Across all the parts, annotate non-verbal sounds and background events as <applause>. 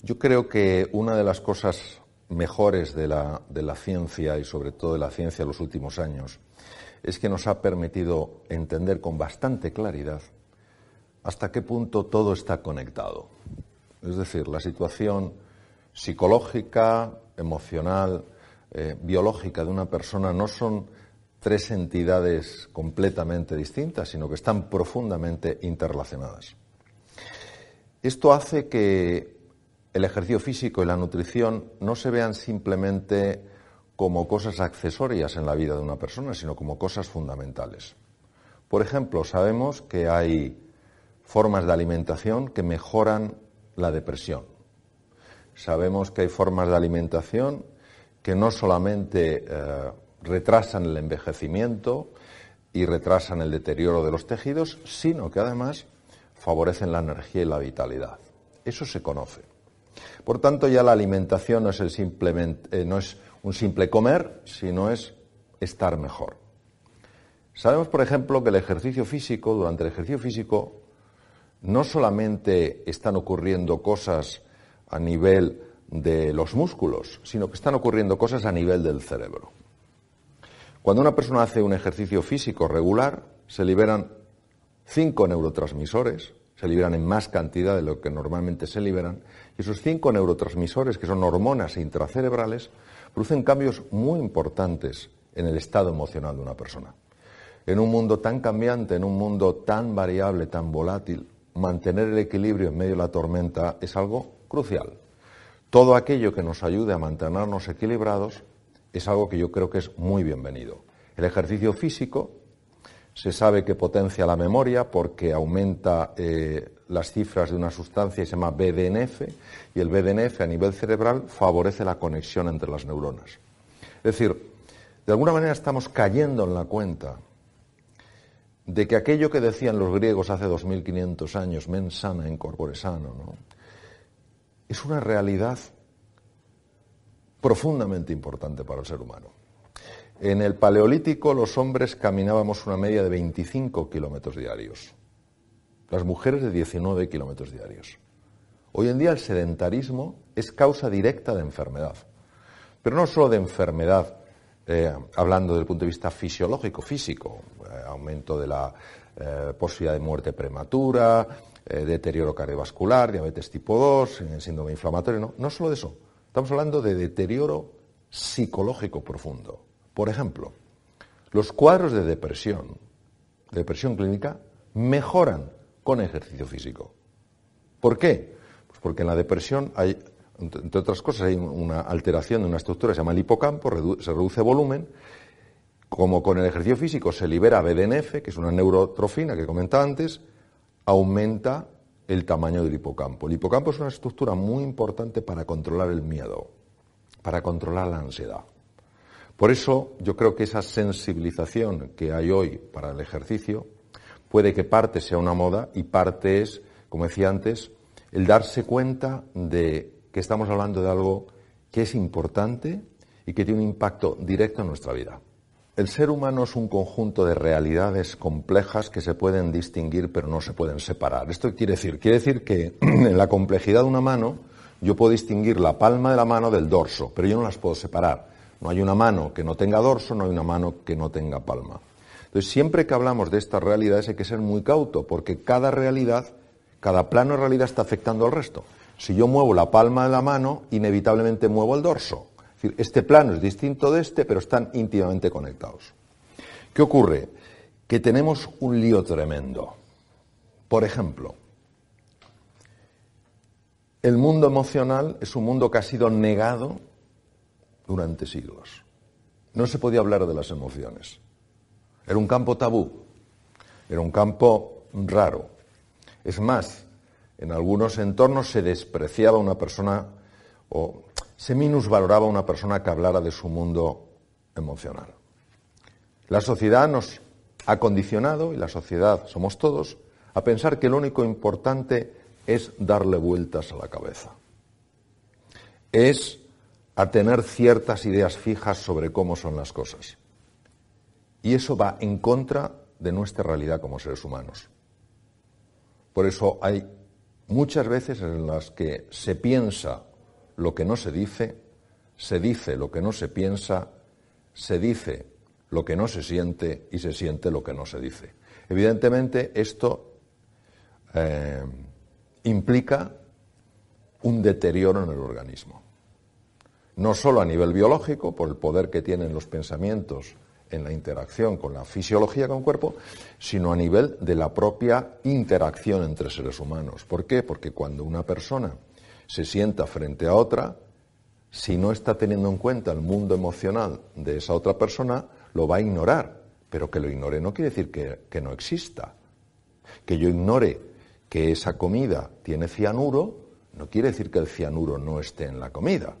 Yo creo que una de las cosas mejores de la, ciencia y sobre todo de la ciencia en los últimos años es que nos ha permitido entender con bastante claridad hasta qué punto todo está conectado. Es decir, la situación psicológica, emocional, eh, biológica de una persona no son tres entidades completamente distintas, sino que están profundamente interrelacionadas. Esto hace que el ejercicio físico y la nutrición no se vean simplemente como cosas accesorias en la vida de una persona, sino como cosas fundamentales. Por ejemplo, sabemos que hay formas de alimentación que mejoran la depresión. Sabemos que hay formas de alimentación que no solamente eh, retrasan el envejecimiento y retrasan el deterioro de los tejidos, sino que además favorecen la energía y la vitalidad. Eso se conoce. Por tanto, ya la alimentación no es, simplemente, eh, un simple comer, sino es estar mejor. Sabemos, por ejemplo, que el ejercicio físico, durante el ejercicio físico, no solamente están ocurriendo cosas a nivel de los músculos, sino que están ocurriendo cosas a nivel del cerebro. Cuando una persona hace un ejercicio físico regular, se liberan cinco neurotransmisores, se liberan en más cantidad de lo que normalmente se liberan, y esos cinco neurotransmisores, que son hormonas intracerebrales, producen cambios muy importantes en el estado emocional de una persona. En un mundo tan cambiante, en un mundo tan variable, tan volátil, mantener el equilibrio en medio de la tormenta es algo crucial. Todo aquello que nos ayude a mantenernos equilibrados es algo que yo creo que es muy bienvenido. El ejercicio físico se sabe que potencia la memoria porque aumenta eh, las cifras de una sustancia que se llama BDNF y el BDNF a nivel cerebral favorece la conexión entre las neuronas. Es decir, de alguna manera estamos cayendo en la cuenta de que aquello que decían los griegos hace 2500 años, mens sana in corpore sano, ¿no? es una realidad profundamente importante para el ser humano. En el Paleolítico los hombres caminábamos una media de 25 kilómetros diarios, las mujeres de 19 kilómetros diarios. Hoy en día el sedentarismo es causa directa de enfermedad, pero no solo de enfermedad, eh, hablando desde el punto de vista fisiológico, físico, eh, aumento de la eh, posibilidad de muerte prematura, deterioro cardiovascular, diabetes tipo 2, síndrome inflamatorio, no, no solo de eso, Estamos hablando de deterioro psicológico profundo. Por ejemplo, los cuadros de depresión, de depresión clínica, mejoran con ejercicio físico. ¿Por qué? Pues porque en la depresión hay, entre otras cosas, hay una alteración de una estructura que se llama el hipocampo, se reduce volumen. Como con el ejercicio físico se libera BDNF, que es una neurotrofina que comentaba antes, aumenta el tamaño del hipocampo. El hipocampo es una estructura muy importante para controlar el miedo, para controlar la ansiedad. Por eso yo creo que esa sensibilización que hay hoy para el ejercicio puede que parte sea una moda y parte es, como decía antes, el darse cuenta de que estamos hablando de algo que es importante y que tiene un impacto directo en nuestra vida. El ser humano es un conjunto de realidades complejas que se pueden distinguir pero no se pueden separar. ¿Esto quiere decir? Quiere decir que <clears throat> en la complejidad de una mano yo puedo distinguir la palma de la mano del dorso, pero yo no las puedo separar. No hay una mano que no tenga dorso, no hay una mano que no tenga palma. Entonces, siempre que hablamos de estas realidades hay que ser muy cauto, porque cada realidad, cada plano de realidad está afectando al resto. Si yo muevo la palma de la mano, inevitablemente muevo el dorso decir, este plano es distinto de este, pero están íntimamente conectados. ¿Qué ocurre? Que tenemos un lío tremendo. Por ejemplo, el mundo emocional es un mundo que ha sido negado durante siglos. No se podía hablar de las emociones. Era un campo tabú, era un campo raro. Es más, en algunos entornos se despreciaba a una persona o se minusvaloraba a una persona que hablara de su mundo emocional. La sociedad nos ha condicionado, y la sociedad somos todos, a pensar que lo único importante es darle vueltas a la cabeza. Es a tener ciertas ideas fijas sobre cómo son las cosas. Y eso va en contra de nuestra realidad como seres humanos. Por eso hay muchas veces en las que se piensa lo que no se dice, se dice lo que no se piensa, se dice lo que no se siente y se siente lo que no se dice. Evidentemente esto eh, implica un deterioro en el organismo. No solo a nivel biológico, por el poder que tienen los pensamientos en la interacción con la fisiología con el cuerpo, sino a nivel de la propia interacción entre seres humanos. ¿Por qué? Porque cuando una persona se sienta frente a otra, si no está teniendo en cuenta el mundo emocional de esa otra persona, lo va a ignorar. Pero que lo ignore no quiere decir que, que no exista. Que yo ignore que esa comida tiene cianuro, no quiere decir que el cianuro no esté en la comida.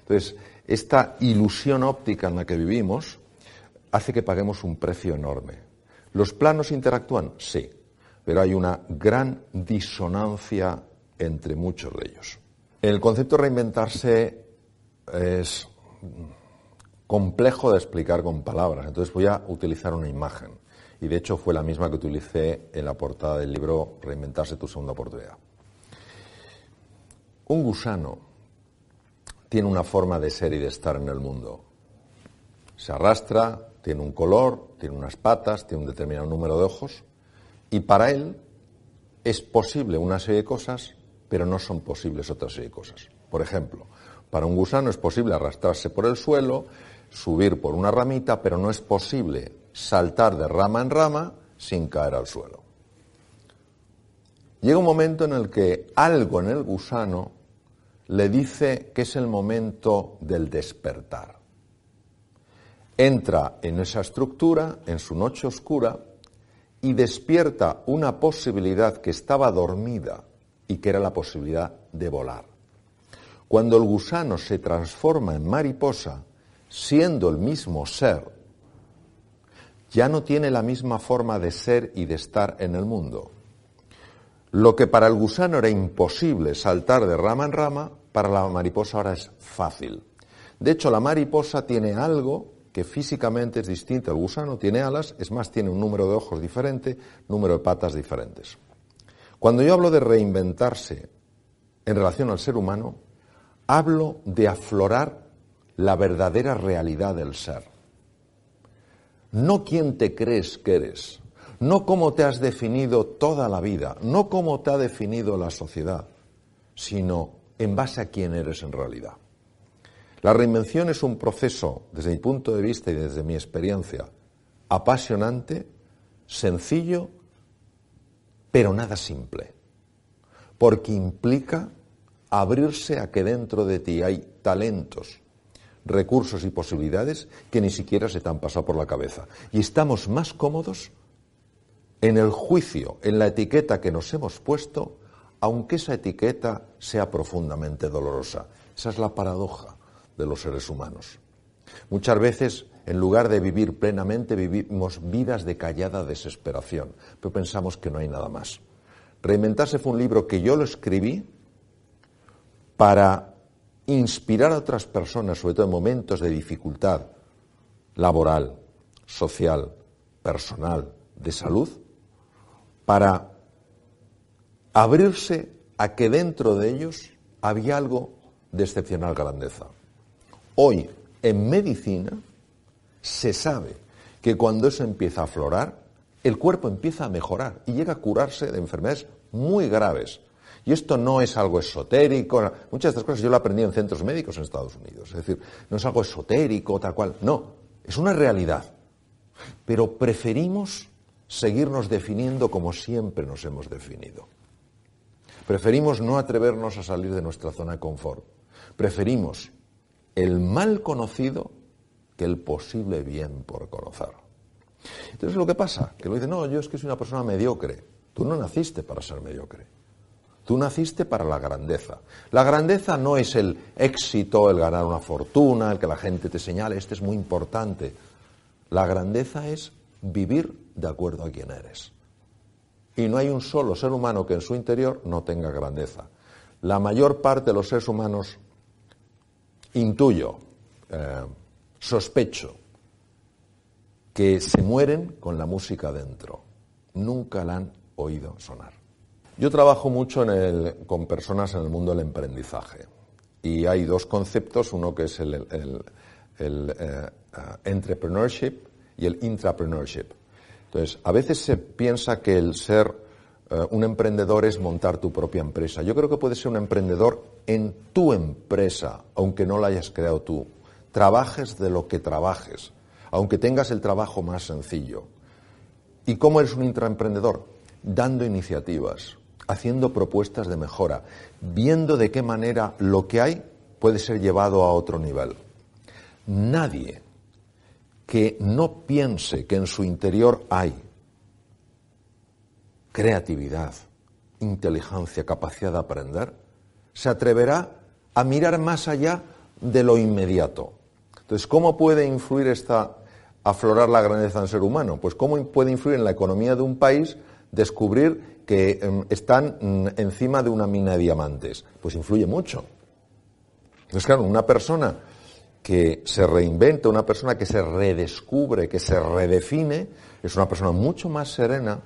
Entonces, esta ilusión óptica en la que vivimos hace que paguemos un precio enorme. ¿Los planos interactúan? Sí, pero hay una gran disonancia entre muchos de ellos. El concepto de reinventarse es complejo de explicar con palabras, entonces voy a utilizar una imagen. Y de hecho fue la misma que utilicé en la portada del libro Reinventarse tu segunda oportunidad. Un gusano tiene una forma de ser y de estar en el mundo. Se arrastra, tiene un color, tiene unas patas, tiene un determinado número de ojos, y para él es posible una serie de cosas pero no son posibles otra serie de cosas. Por ejemplo, para un gusano es posible arrastrarse por el suelo, subir por una ramita, pero no es posible saltar de rama en rama sin caer al suelo. Llega un momento en el que algo en el gusano le dice que es el momento del despertar. Entra en esa estructura, en su noche oscura, y despierta una posibilidad que estaba dormida y que era la posibilidad de volar. Cuando el gusano se transforma en mariposa, siendo el mismo ser, ya no tiene la misma forma de ser y de estar en el mundo. Lo que para el gusano era imposible saltar de rama en rama, para la mariposa ahora es fácil. De hecho, la mariposa tiene algo que físicamente es distinto al gusano, tiene alas, es más, tiene un número de ojos diferente, número de patas diferentes. Cuando yo hablo de reinventarse en relación al ser humano, hablo de aflorar la verdadera realidad del ser. No quién te crees que eres, no cómo te has definido toda la vida, no cómo te ha definido la sociedad, sino en base a quién eres en realidad. La reinvención es un proceso, desde mi punto de vista y desde mi experiencia, apasionante, sencillo pero nada simple, porque implica abrirse a que dentro de ti hay talentos, recursos y posibilidades que ni siquiera se te han pasado por la cabeza. Y estamos más cómodos en el juicio, en la etiqueta que nos hemos puesto, aunque esa etiqueta sea profundamente dolorosa. Esa es la paradoja de los seres humanos. Muchas veces en lugar de vivir plenamente, vivimos vidas de callada desesperación, pero pensamos que no hay nada más. Reinventarse fue un libro que yo lo escribí para inspirar a otras personas, sobre todo en momentos de dificultad laboral, social, personal, de salud, para abrirse a que dentro de ellos había algo de excepcional grandeza. Hoy, en medicina, se sabe que cuando eso empieza a aflorar, el cuerpo empieza a mejorar y llega a curarse de enfermedades muy graves. Y esto no es algo esotérico. Muchas de estas cosas yo lo aprendí en centros médicos en Estados Unidos. Es decir, no es algo esotérico, tal cual. No, es una realidad. Pero preferimos seguirnos definiendo como siempre nos hemos definido. Preferimos no atrevernos a salir de nuestra zona de confort. Preferimos el mal conocido el posible bien por conocer. Entonces lo que pasa, que lo dice, no, yo es que soy una persona mediocre. Tú no naciste para ser mediocre. Tú naciste para la grandeza. La grandeza no es el éxito, el ganar una fortuna, el que la gente te señale, este es muy importante. La grandeza es vivir de acuerdo a quién eres. Y no hay un solo ser humano que en su interior no tenga grandeza. La mayor parte de los seres humanos, intuyo, eh, sospecho, que se mueren con la música dentro. Nunca la han oído sonar. Yo trabajo mucho con personas en el mundo del emprendizaje y hay dos conceptos, uno que es el, eh, entrepreneurship y el intrapreneurship. Entonces, a veces se piensa que el ser eh, un emprendedor es montar tu propia empresa. Yo creo que puedes ser un emprendedor en tu empresa, aunque no la hayas creado tú. Trabajes de lo que trabajes, aunque tengas el trabajo más sencillo. ¿Y cómo eres un intraemprendedor? Dando iniciativas, haciendo propuestas de mejora, viendo de qué manera lo que hay puede ser llevado a otro nivel. Nadie que no piense que en su interior hay creatividad, inteligencia, capacidad de aprender, se atreverá a mirar más allá de lo inmediato. Entonces, ¿cómo puede influir esta aflorar la grandeza del ser humano? Pues cómo puede influir en la economía de un país descubrir que em, están mm, encima de una mina de diamantes. Pues influye mucho. Entonces, claro, una persona que se reinventa, una persona que se redescubre, que se redefine, es una persona mucho más serena,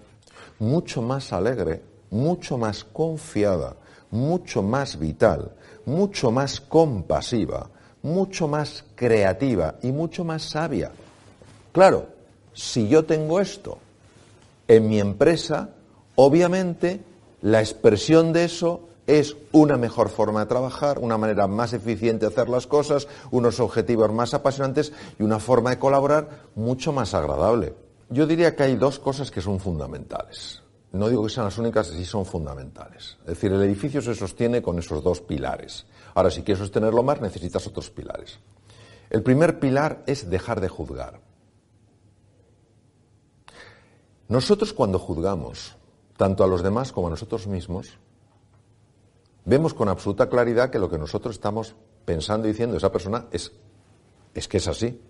mucho más alegre, mucho más confiada, mucho más vital, mucho más compasiva, mucho más creativa y mucho más sabia. Claro, si yo tengo esto en mi empresa, Obviamente, la expresión de eso es una mejor forma de trabajar, una manera más eficiente de hacer las cosas, unos objetivos más apasionantes y una forma de colaborar mucho más agradable. Yo diría que hay dos cosas que son fundamentales. No digo que sean las únicas, sí son fundamentales. Es decir, el edificio se sostiene con esos dos pilares. Ahora, si quieres sostenerlo más, necesitas otros pilares. El primer pilar es dejar de juzgar. Nosotros cuando juzgamos, tanto a los demás como a nosotros mismos, vemos con absoluta claridad que lo que nosotros estamos pensando y diciendo de esa persona es, es que es así.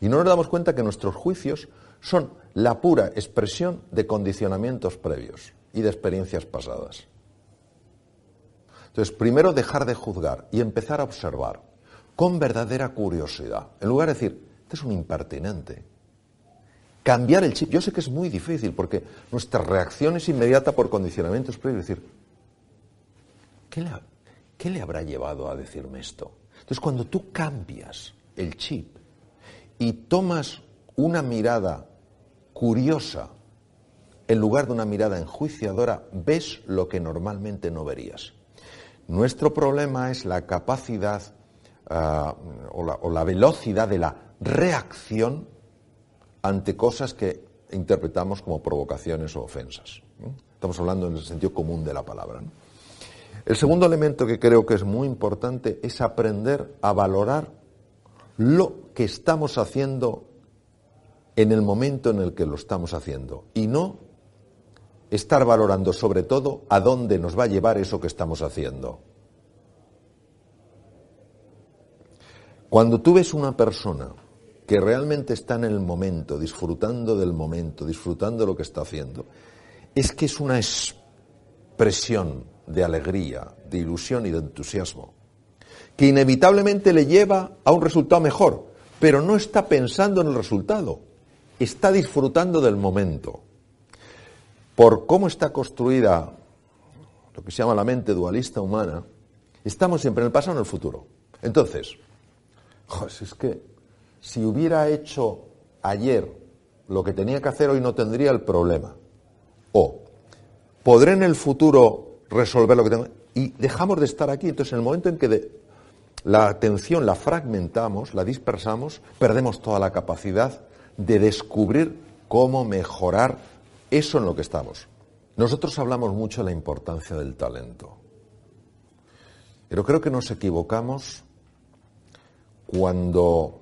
Y no nos damos cuenta que nuestros juicios son la pura expresión de condicionamientos previos y de experiencias pasadas. Entonces, primero dejar de juzgar y empezar a observar con verdadera curiosidad. En lugar de decir, este es un impertinente, cambiar el chip. Yo sé que es muy difícil porque nuestra reacción es inmediata por condicionamientos previos. decir, ¿qué le, ¿qué le habrá llevado a decirme esto? Entonces, cuando tú cambias el chip y tomas una mirada curiosa en lugar de una mirada enjuiciadora, ves lo que normalmente no verías. Nuestro problema es la capacidad ah, o la velocidad de la reacción ante cosas que interpretamos como provocaciones o ofensas. Estamos hablando en el sentido común de la palabra. El segundo elemento que creo que es muy importante es aprender a valorar lo que estamos haciendo en el momento en el que lo estamos haciendo y no estar valorando sobre todo a dónde nos va a llevar eso que estamos haciendo. Cuando tú ves una persona que realmente está en el momento, disfrutando del momento, disfrutando de lo que está haciendo, es que es una expresión de alegría, de ilusión y de entusiasmo, que inevitablemente le lleva a un resultado mejor, pero no está pensando en el resultado, está disfrutando del momento. Por cómo está construida lo que se llama la mente dualista humana, estamos siempre en el pasado o en el futuro. Entonces, es que si hubiera hecho ayer lo que tenía que hacer hoy no tendría el problema. O podré en el futuro resolver lo que tengo. Y dejamos de estar aquí. Entonces, en el momento en que la atención la fragmentamos, la dispersamos, perdemos toda la capacidad de descubrir cómo mejorar eso en lo que estamos. Nosotros hablamos mucho de la importancia del talento. Pero creo que nos equivocamos cuando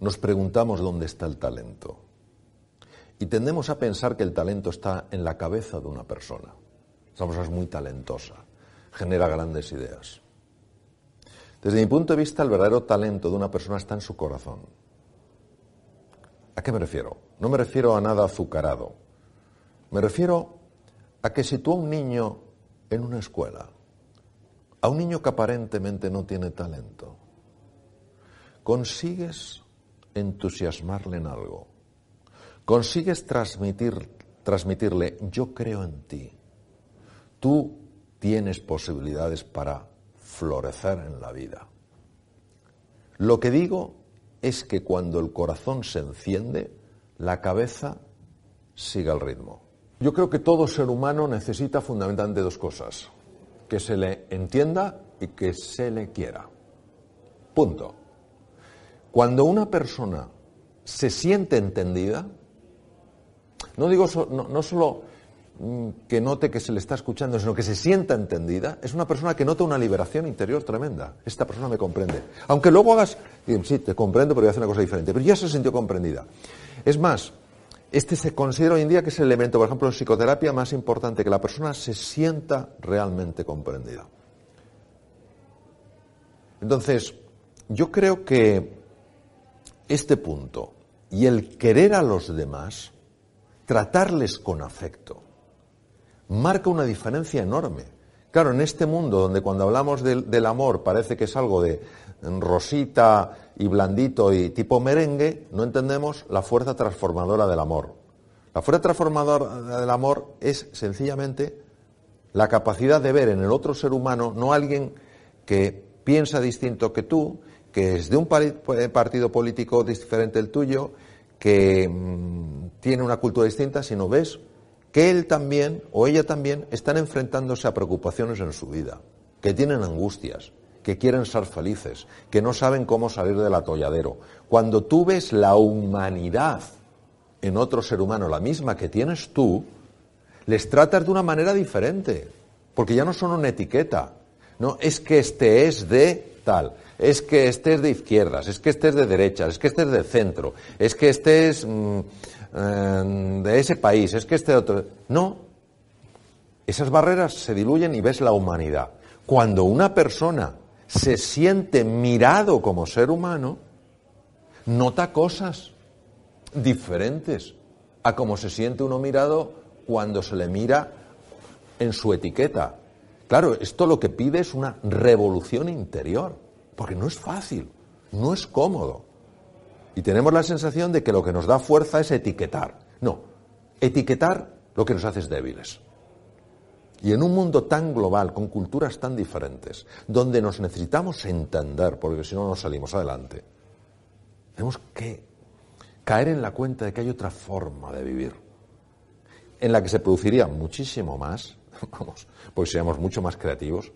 nos preguntamos dónde está el talento. Y tendemos a pensar que el talento está en la cabeza de una persona. esa persona es muy talentosa, genera grandes ideas. Desde mi punto de vista, el verdadero talento de una persona está en su corazón. ¿A qué me refiero? No me refiero a nada azucarado. Me refiero a que si tú a un niño en una escuela, a un niño que aparentemente no tiene talento, consigues entusiasmarle en algo, consigues transmitir, transmitirle, yo creo en ti, tú tienes posibilidades para florecer en la vida. Lo que digo es que cuando el corazón se enciende, la cabeza sigue el ritmo. Yo creo que todo ser humano necesita fundamentalmente dos cosas, que se le entienda y que se le quiera. Punto. Cuando una persona se siente entendida, no digo no, no solo mm, que note que se le está escuchando, sino que se sienta entendida, es una persona que nota una liberación interior tremenda. Esta persona me comprende. Aunque luego hagas, sí, te comprendo, pero voy a hacer una cosa diferente, pero ya se sintió comprendida. Es más, este se considera hoy en día que es el elemento, por ejemplo, en psicoterapia más importante, que la persona se sienta realmente comprendida. Entonces, yo creo que este punto y el querer a los demás, tratarles con afecto, marca una diferencia enorme. Claro, en este mundo donde cuando hablamos del, del amor parece que es algo de rosita y blandito y tipo merengue, no entendemos la fuerza transformadora del amor. La fuerza transformadora del amor es sencillamente la capacidad de ver en el otro ser humano no alguien que piensa distinto que tú, que es de un partido político diferente del tuyo, que mm, tiene una cultura distinta, sino ves que él también o ella también están enfrentándose a preocupaciones en su vida, que tienen angustias, que quieren ser felices, que no saben cómo salir del atolladero. Cuando tú ves la humanidad en otro ser humano, la misma que tienes tú, les tratas de una manera diferente, porque ya no son una etiqueta. No, es que este es de tal es que estés de izquierdas, es que estés de derechas, es que estés de centro, es que estés mm, eh, de ese país, es que esté de otro. No. Esas barreras se diluyen y ves la humanidad. Cuando una persona se siente mirado como ser humano, nota cosas diferentes a como se siente uno mirado cuando se le mira en su etiqueta. Claro, esto lo que pide es una revolución interior. Porque no es fácil, no es cómodo. Y tenemos la sensación de que lo que nos da fuerza es etiquetar. No, etiquetar lo que nos hace débiles. Y en un mundo tan global, con culturas tan diferentes, donde nos necesitamos entender, porque si no, no salimos adelante, tenemos que caer en la cuenta de que hay otra forma de vivir, en la que se produciría muchísimo más, <laughs> vamos, porque seríamos mucho más creativos,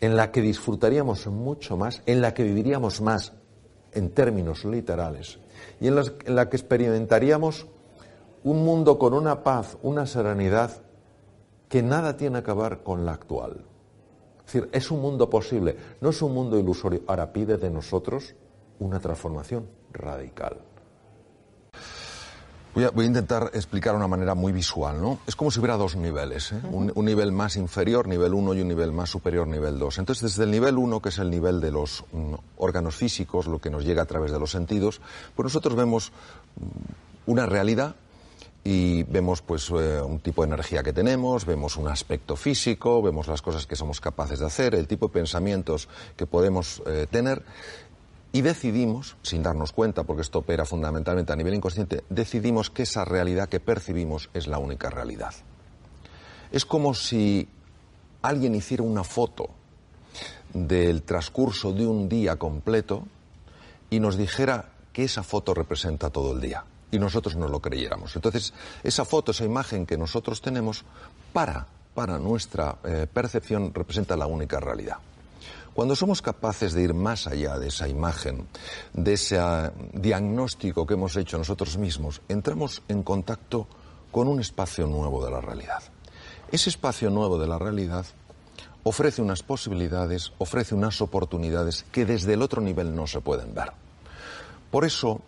en la que disfrutaríamos mucho más, en la que viviríamos más en términos literales y en la, que experimentaríamos un mundo con una paz, una serenidad que nada tiene que ver con la actual. Es decir, es un mundo posible, no es un mundo ilusorio. Ahora pide de nosotros una transformación radical. Voy a, intentar explicar de una manera muy visual, ¿no? Es como si hubiera dos niveles, ¿eh? un, nivel más inferior, nivel 1, y un nivel más superior, nivel 2. Entonces, desde el nivel 1, que es el nivel de los mm, órganos físicos, lo que nos llega a través de los sentidos, pues nosotros vemos mm, una realidad y vemos pues eh, un tipo de energía que tenemos, vemos un aspecto físico, vemos las cosas que somos capaces de hacer, el tipo de pensamientos que podemos eh, tener y decidimos, sin darnos cuenta, porque esto opera fundamentalmente a nivel inconsciente, decidimos que esa realidad que percibimos es la única realidad. Es como si alguien hiciera una foto del transcurso de un día completo y nos dijera que esa foto representa todo el día y nosotros no lo creyéramos. Entonces, esa foto, esa imagen que nosotros tenemos, para, para nuestra eh, percepción, representa la única realidad. Cuando somos capaces de ir más allá de esa imagen, de ese ah, diagnóstico que hemos hecho nosotros mismos, entramos en contacto con un espacio nuevo de la realidad. Ese espacio nuevo de la realidad ofrece unas posibilidades, ofrece unas oportunidades que desde el otro nivel no se pueden ver. Por eso,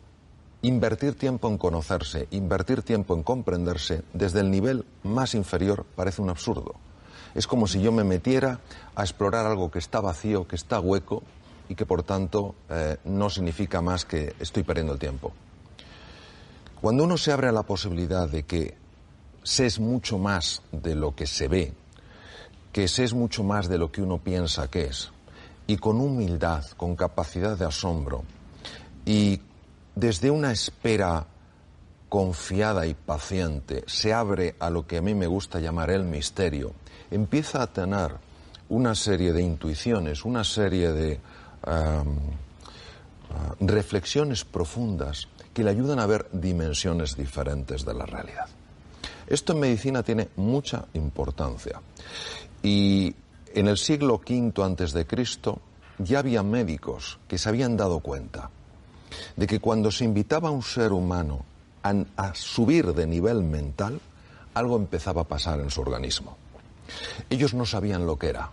Invertir tiempo en conocerse, invertir tiempo en comprenderse desde el nivel más inferior parece un absurdo. Es como si yo me metiera a explorar algo que está vacío, que está hueco y que por tanto eh, no significa más que estoy perdiendo el tiempo. Cuando uno se abre a la posibilidad de que se es mucho más de lo que se ve, que se es mucho más de lo que uno piensa que es, y con humildad, con capacidad de asombro, y desde una espera confiada y paciente se abre a lo que a mí me gusta llamar el misterio, empieza a tener una serie de intuiciones, una serie de ah, reflexiones profundas que le ayudan a ver dimensiones diferentes de la realidad. Esto en medicina tiene mucha importancia. Y en el siglo V antes de Cristo ya había médicos que se habían dado cuenta de que cuando se invitaba a un ser humano a, subir de nivel mental, algo empezaba a pasar en su organismo. Ellos no sabían lo que era,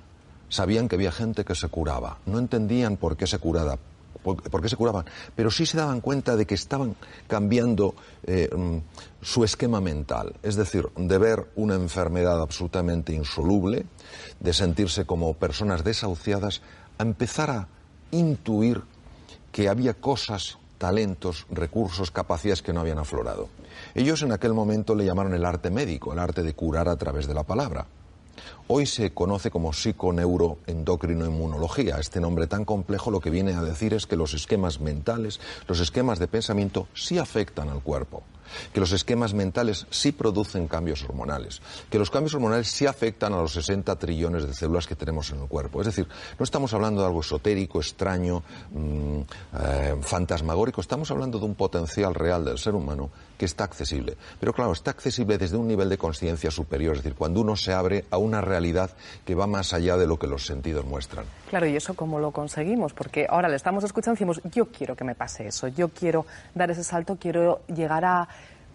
sabían que había gente que se curaba, no entendían por qué se curaba, por, qué se curaban, pero sí se daban cuenta de que estaban cambiando eh, mm, su esquema mental, es decir, de ver una enfermedad absolutamente insoluble, de sentirse como personas desahuciadas, a empezar a intuir que había cosas, talentos, recursos, capacidades que no habían aflorado. Ellos en aquel momento le llamaron el arte médico, el arte de curar a través de la palabra. Hoy se conoce como psiconeuroendocrinoinmunología. Este nombre tan complejo lo que viene a decir es que los esquemas mentales, los esquemas de pensamiento sí afectan al cuerpo que los esquemas mentales sí producen cambios hormonales, que los cambios hormonales sí afectan a los 60 trillones de células que tenemos en el cuerpo. Es decir, no estamos hablando de algo esotérico, extraño, mm, eh, fantasmagórico, estamos hablando de un potencial real del ser humano que está accesible. Pero claro, está accesible desde un nivel de conciencia superior, es decir, cuando uno se abre a una realidad que va más allá de lo que los sentidos muestran. Claro, ¿y eso cómo lo conseguimos? Porque ahora le estamos escuchando y decimos, yo quiero que me pase eso, yo quiero dar ese salto, quiero llegar a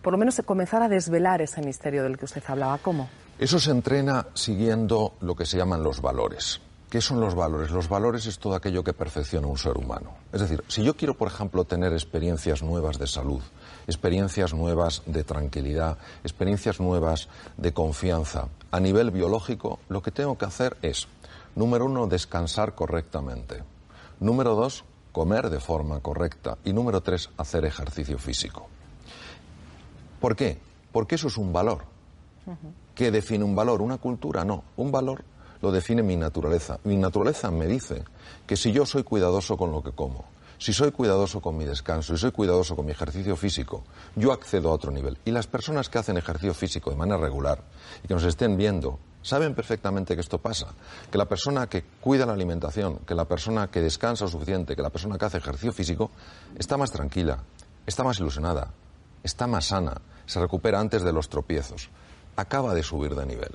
por lo menos comenzar a desvelar ese misterio del que usted hablaba. ¿Cómo? Eso se entrena siguiendo lo que se llaman los valores. ¿Qué son los valores? Los valores es todo aquello que perfecciona un ser humano. Es decir, si yo quiero, por ejemplo, tener experiencias nuevas de salud, experiencias nuevas de tranquilidad, experiencias nuevas de confianza, a nivel biológico, lo que tengo que hacer es, número uno, descansar correctamente. Número dos, comer de forma correcta. Y número tres, hacer ejercicio físico. ¿Por qué? Porque eso es un valor. ¿Qué define un valor? ¿Una cultura? No. Un valor lo define mi naturaleza. Mi naturaleza me dice que si yo soy cuidadoso con lo que como, si soy cuidadoso con mi descanso, si soy cuidadoso con mi ejercicio físico, yo accedo a otro nivel. Y las personas que hacen ejercicio físico de manera regular y que nos estén viendo, saben perfectamente que esto pasa. Que la persona que cuida la alimentación, que la persona que descansa lo suficiente, que la persona que hace ejercicio físico, está más tranquila, está más ilusionada, está más sana, se recupera antes de los tropiezos, acaba de subir de nivel.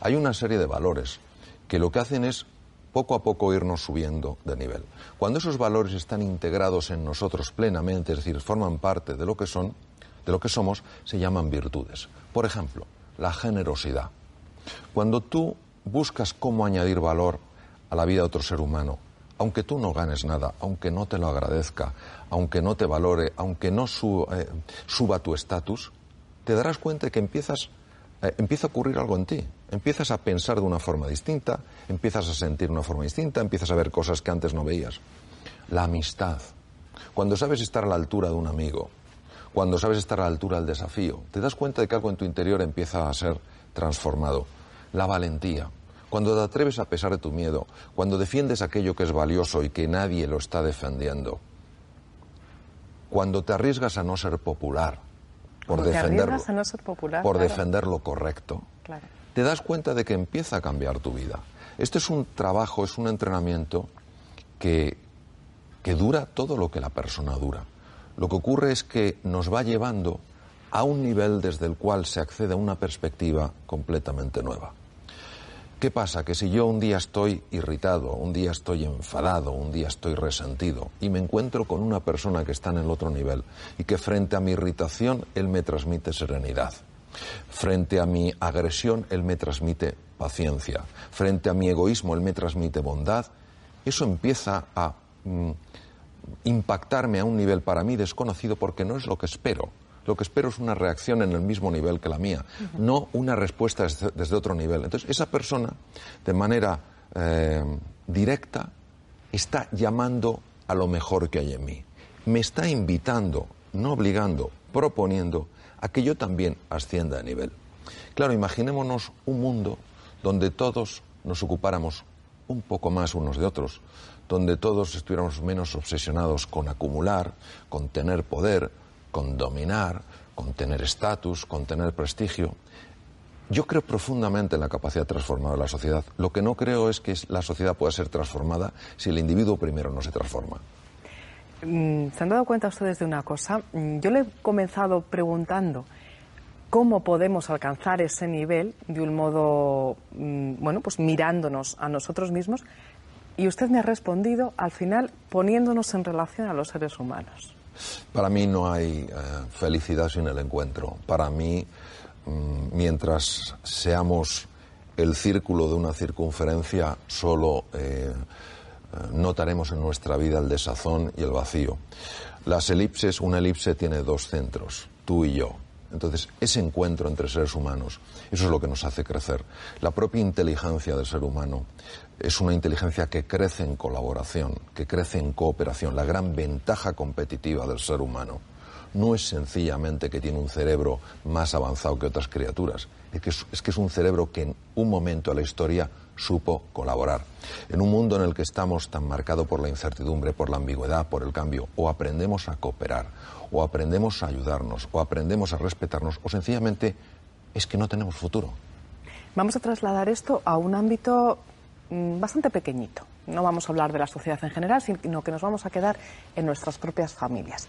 Hay una serie de valores que lo que hacen es poco a poco irnos subiendo de nivel. Cuando esos valores están integrados en nosotros plenamente, es decir, forman parte de lo que son, de lo que somos, se llaman virtudes. Por ejemplo, la generosidad. Cuando tú buscas cómo añadir valor a la vida de otro ser humano, aunque tú no ganes nada, aunque no te lo agradezca, aunque no te valore, aunque no eh, suba tu estatus, te darás cuenta de que empiezas, eh, empieza a ocurrir algo en ti. Empiezas a pensar de una forma distinta, empiezas a sentir de una forma distinta, empiezas a ver cosas que antes no veías. La amistad. Cuando sabes estar a la altura de un amigo, cuando sabes estar a la altura del desafío, te das cuenta de que algo en tu interior empieza a ser transformado. La valentía. Cuando te atreves a pesar de tu miedo, cuando defiendes aquello que es valioso y que nadie lo está defendiendo, cuando te arriesgas a no ser popular, por defenderlo, por defender lo correcto, te das cuenta de que empieza a cambiar tu vida. Este es un trabajo, es un entrenamiento que, que dura todo lo que la persona dura. Lo que ocurre es que nos va llevando a un nivel desde el cual se accede a una perspectiva completamente nueva. ¿Qué pasa? Que si yo un día estoy irritado, un día estoy enfadado, un día estoy resentido y me encuentro con una persona que está en el otro nivel y que frente a mi irritación él me transmite serenidad, frente a mi agresión él me transmite paciencia, frente a mi egoísmo él me transmite bondad, eso empieza a mm, impactarme a un nivel para mí desconocido porque no es lo que espero. Lo que espero es una reacción en el mismo nivel que la mía, no una respuesta desde, otro nivel. Entonces, esa persona, de manera eh, directa, está llamando a lo mejor que hay en mí. Me está invitando, no obligando, proponiendo a que yo también ascienda de nivel. Claro, imaginémonos un mundo donde todos nos ocupáramos un poco más unos de otros, donde todos estuviéramos menos obsesionados con acumular, con tener poder, con dominar, con tener estatus, con tener prestigio. Yo creo profundamente en la capacidad de transformar a la sociedad. Lo que no creo es que la sociedad pueda ser transformada si el individuo primero no se transforma. Mm, ¿Se han dado cuenta ustedes de una cosa? Mm, yo le he comenzado preguntando cómo podemos alcanzar ese nivel de un modo, mm, bueno, pues mirándonos a nosotros mismos. Y usted me ha respondido, al final, poniéndonos en relación a los seres humanos. Para mí no hay eh, felicidad sin el encuentro. Para mí, mm, mientras seamos el círculo de una circunferencia, solo eh, eh, notaremos en nuestra vida el desazón y el vacío. Las elipses, una elipse tiene dos centros, tú y yo. Entonces, ese encuentro entre seres humanos, eso es lo que nos hace crecer. La propia inteligencia del ser humano es una inteligencia que crece en colaboración, que crece en cooperación. La gran ventaja competitiva del ser humano no es sencillamente que tiene un cerebro más avanzado que otras criaturas, es que es, un cerebro que en un momento de la historia supo colaborar. En un mundo en el que estamos tan marcado por la incertidumbre, por la ambigüedad, por el cambio, o aprendemos a cooperar, o aprendemos a ayudarnos, o aprendemos a respetarnos, o sencillamente es que no tenemos futuro. Vamos a trasladar esto a un ámbito mm, bastante pequeñito. No vamos a hablar de la sociedad en general, sino que nos vamos a quedar en nuestras propias familias.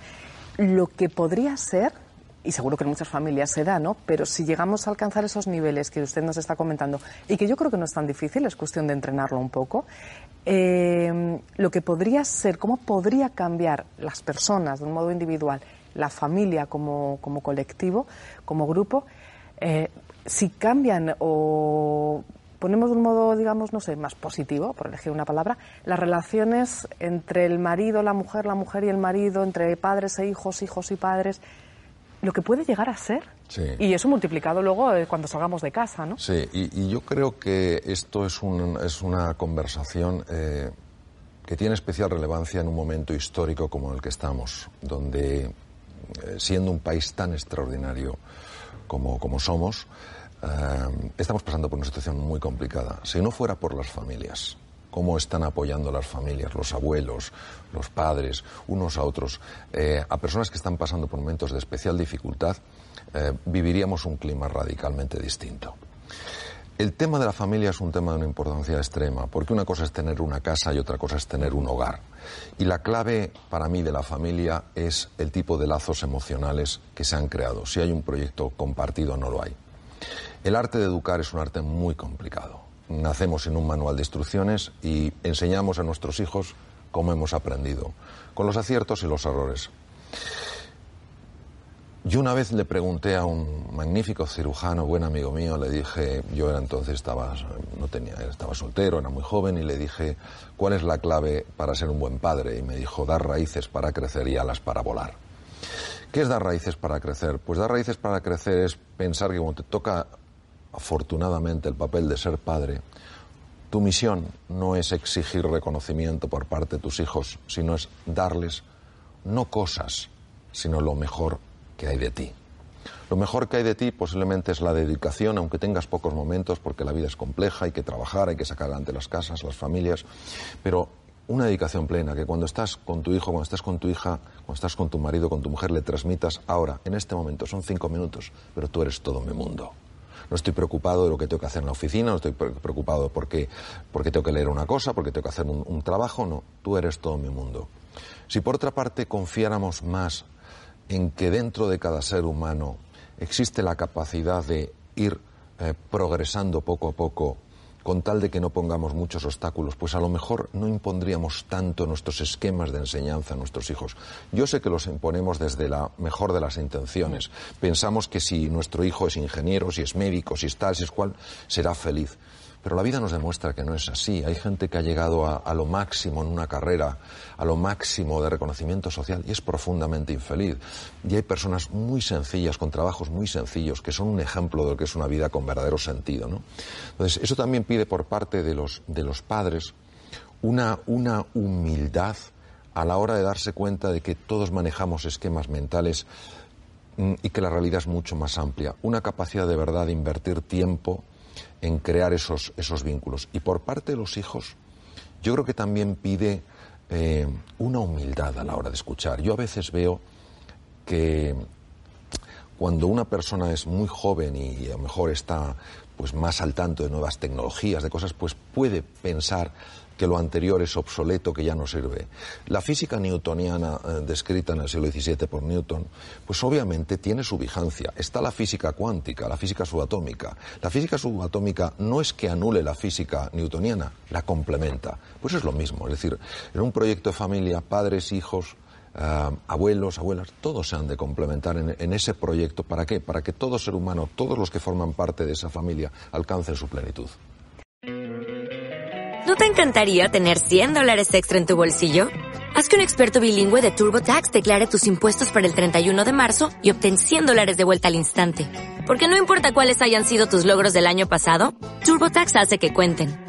Lo que podría ser, y seguro que en muchas familias se da, ¿no? Pero si llegamos a alcanzar esos niveles que usted nos está comentando, y que yo creo que no es tan difícil, es cuestión de entrenarlo un poco, eh, lo que podría ser, cómo podría cambiar las personas de un modo individual, la familia como, como colectivo, como grupo, eh, si cambian o ponemos de un modo, digamos, no sé, más positivo, por elegir una palabra, las relaciones entre el marido, la mujer, la mujer y el marido, entre padres e hijos, hijos y padres, lo que puede llegar a ser. Y eso multiplicado luego eh, cuando salgamos de casa, ¿no? Sí, y, yo creo que esto es, un, es una conversación eh, que tiene especial relevancia en un momento histórico como el que estamos, donde, eh, siendo un país tan extraordinario como, como somos, estamos pasando por una situación muy complicada. Si no fuera por las familias, cómo están apoyando las familias, los abuelos, los padres, unos a otros, eh, a personas que están pasando por momentos de especial dificultad, eh, viviríamos un clima radicalmente distinto. El tema de la familia es un tema de una importancia extrema, porque una cosa es tener una casa y otra cosa es tener un hogar. Y la clave para mí de la familia es el tipo de lazos emocionales que se han creado. Si hay un proyecto compartido, no lo hay. El arte de educar es un arte muy complicado nacemos en un manual de instrucciones y enseñamos a nuestros hijos cómo hemos aprendido, con los aciertos y los errores. Yo una vez le pregunté a un magnífico cirujano, buen amigo mío, le dije, yo era entonces estaba no tenía, estaba soltero, era muy joven y le dije, ¿cuál es la clave para ser un buen padre? Y me dijo, dar raíces para crecer y alas para volar. ¿Qué es dar raíces para crecer? Pues dar raíces para crecer es pensar que cuando te toca afortunadamente el papel de ser padre, tu misión no es exigir reconocimiento por parte de tus hijos, sino es darles no cosas, sino lo mejor que hay de ti. Lo mejor que hay de ti posiblemente es la dedicación, aunque tengas pocos momentos, porque la vida es compleja, hay que trabajar, hay que sacar adelante las casas, las familias, pero una dedicación plena, que cuando estás con tu hijo, cuando estás con tu hija, cuando estás con tu marido, con tu mujer, le transmitas ahora, en este momento, son cinco minutos, pero tú eres todo mi mundo. No estoy preocupado de lo que tengo que hacer en la oficina, no estoy preocupado porque, porque tengo que leer una cosa, porque tengo que hacer un, trabajo, no. Tú eres todo mi mundo. Si por otra parte confiáramos más en que dentro de cada ser humano existe la capacidad de ir eh, progresando poco a poco con tal de que no pongamos muchos obstáculos, pues a lo mejor no impondríamos tanto nuestros esquemas de enseñanza a nuestros hijos. Yo sé que los imponemos desde la mejor de las intenciones. Pensamos que si nuestro hijo es ingeniero, si es médico, si es tal, si es cual, será feliz. Pero la vida nos demuestra que no es así. Hay gente que ha llegado a, lo máximo en una carrera, a lo máximo de reconocimiento social y es profundamente infeliz. Y hay personas muy sencillas, con trabajos muy sencillos, que son un ejemplo de lo que es una vida con verdadero sentido. ¿no? Entonces, eso también pide por parte de los, de los padres una, una humildad a la hora de darse cuenta de que todos manejamos esquemas mentales mm, y que la realidad es mucho más amplia. Una capacidad de verdad de invertir tiempo, en crear esos, esos vínculos. Y por parte de los hijos, yo creo que también pide eh, una humildad a la hora de escuchar. Yo a veces veo que cuando una persona es muy joven y a lo mejor está pues más al tanto de nuevas tecnologías, de cosas, pues puede pensar que lo anterior es obsoleto, que ya no sirve. La física newtoniana eh, descrita en el siglo XVII por Newton, pues obviamente tiene su vigencia. Está la física cuántica, la física subatómica. La física subatómica no es que anule la física newtoniana, la complementa. Pues es lo mismo, es decir, en un proyecto de familia, padres, hijos, abuelos, abuelas, todos se han de complementar en, en, ese proyecto. ¿Para qué? Para que todo ser humano, todos los que forman parte de esa familia, alcancen su plenitud. ¿No te encantaría tener 100 dólares extra en tu bolsillo? Haz que un experto bilingüe de TurboTax declare tus impuestos para el 31 de marzo y obtén 100 dólares de vuelta al instante. Porque no importa cuáles hayan sido tus logros del año pasado, TurboTax hace que cuenten.